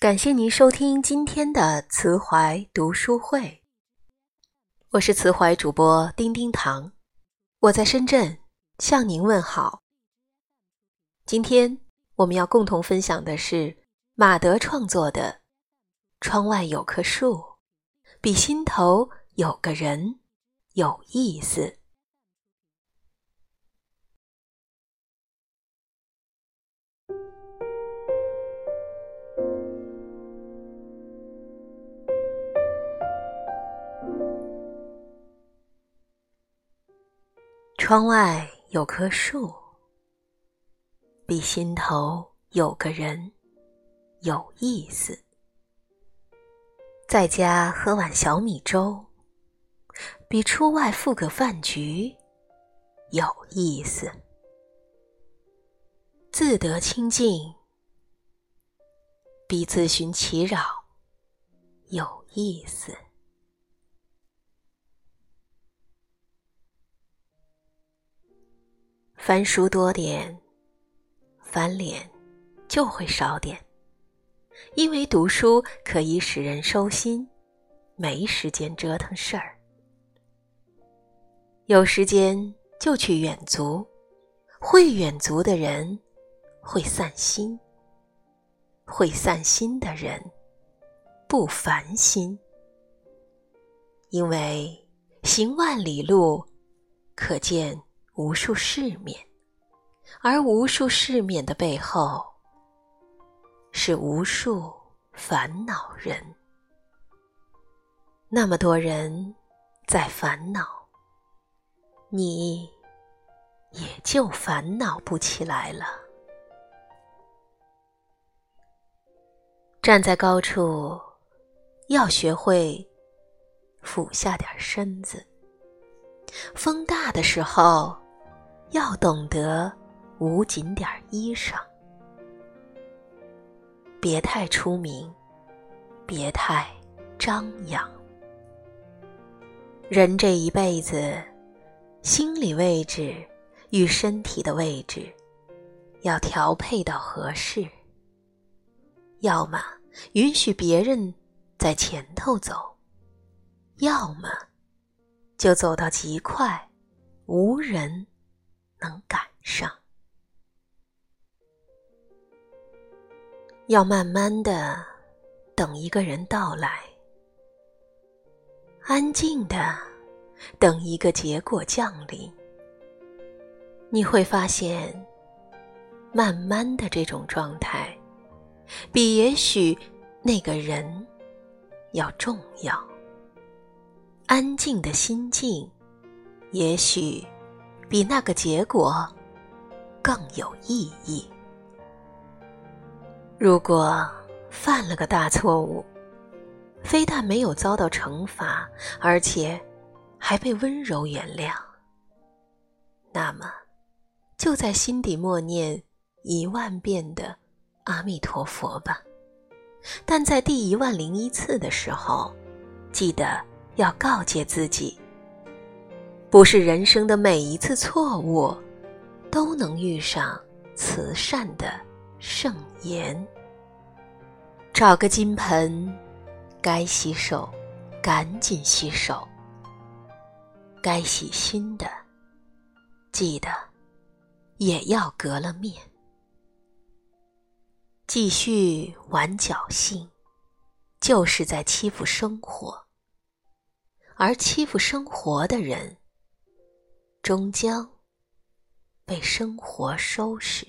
感谢您收听今天的慈怀读书会，我是慈怀主播丁丁糖，我在深圳向您问好。今天我们要共同分享的是马德创作的《窗外有棵树，比心头有个人有意思》。窗外有棵树，比心头有个人有意思。在家喝碗小米粥，比出外赴个饭局有意思。自得清净，比自寻其扰有意思。翻书多点，翻脸就会少点，因为读书可以使人收心，没时间折腾事儿。有时间就去远足，会远足的人会散心，会散心的人不烦心，因为行万里路，可见。无数世面，而无数世面的背后，是无数烦恼人。那么多人在烦恼，你也就烦恼不起来了。站在高处，要学会俯下点身子。风大的时候。要懂得捂紧点衣裳，别太出名，别太张扬。人这一辈子，心理位置与身体的位置要调配到合适。要么允许别人在前头走，要么就走到极快，无人。能赶上，要慢慢的等一个人到来，安静的等一个结果降临。你会发现，慢慢的这种状态，比也许那个人要重要。安静的心境，也许。比那个结果更有意义。如果犯了个大错误，非但没有遭到惩罚，而且还被温柔原谅，那么就在心底默念一万遍的阿弥陀佛吧。但在第一万零一次的时候，记得要告诫自己。不是人生的每一次错误，都能遇上慈善的圣言。找个金盆，该洗手，赶紧洗手。该洗心的，记得也要革了面。继续玩侥幸，就是在欺负生活。而欺负生活的人。终将被生活收拾。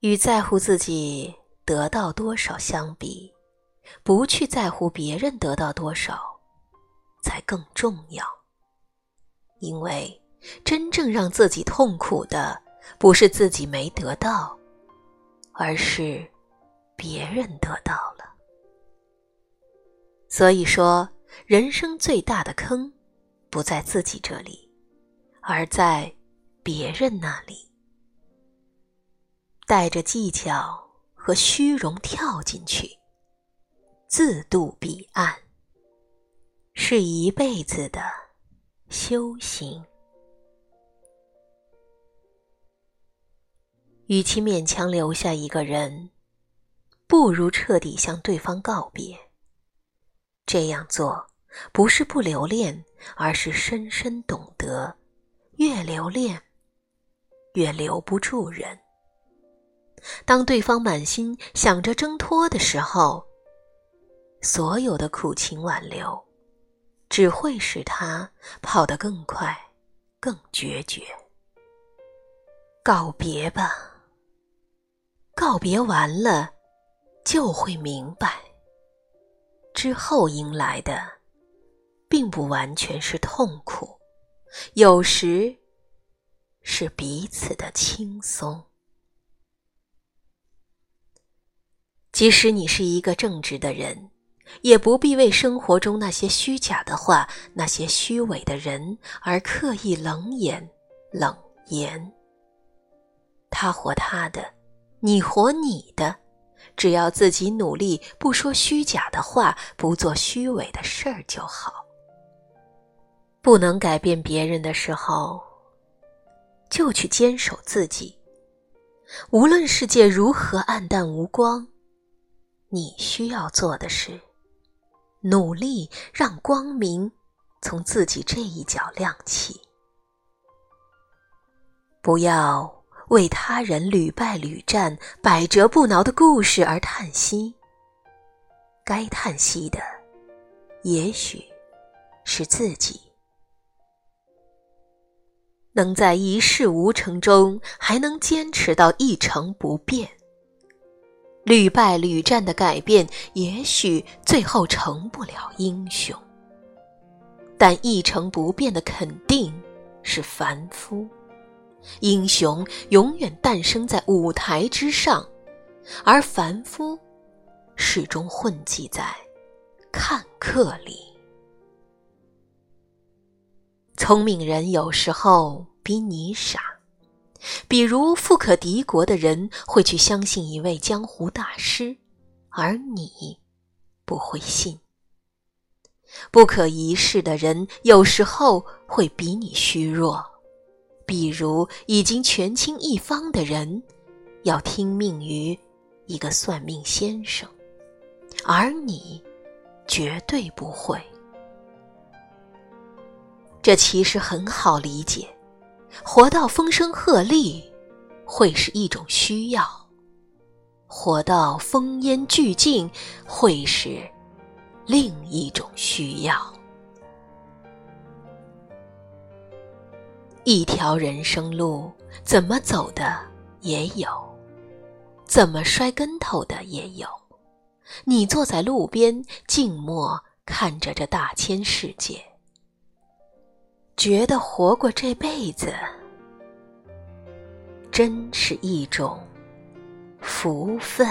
与在乎自己得到多少相比，不去在乎别人得到多少，才更重要。因为真正让自己痛苦的，不是自己没得到，而是别人得到了。所以说。人生最大的坑，不在自己这里，而在别人那里。带着技巧和虚荣跳进去，自渡彼岸，是一辈子的修行。与其勉强留下一个人，不如彻底向对方告别。这样做不是不留恋，而是深深懂得，越留恋，越留不住人。当对方满心想着挣脱的时候，所有的苦情挽留，只会使他跑得更快、更决绝。告别吧，告别完了，就会明白，之后迎来的，并不完全是痛苦，有时是彼此的轻松。即使你是一个正直的人，也不必为生活中那些虚假的话、那些虚伪的人而刻意冷眼、冷言。他活他的，你活你的，只要自己努力，不说虚假的话，不做虚伪的事儿就好。不能改变别人的时候，就去坚守自己。无论世界如何暗淡无光。你需要做的是，努力让光明从自己这一角亮起。不要为他人屡败屡战、百折不挠的故事而叹息。该叹息的，也许是自己。能在一事无成中还能坚持到一成不变。屡败屡战的改变，也许最后成不了英雄，但一成不变的肯定是凡夫。英雄永远诞生在舞台之上，而凡夫始终混迹在看客里。聪明人有时候比你傻。比如富可敌国的人会去相信一位江湖大师，而你不会信；不可一世的人有时候会比你虚弱，比如已经权倾一方的人要听命于一个算命先生，而你绝对不会。这其实很好理解。活到风声鹤唳，会是一种需要；活到烽烟俱尽，会是另一种需要。一条人生路，怎么走的也有，怎么摔跟头的也有。你坐在路边，静默看着这大千世界。觉得活过这辈子，真是一种福分。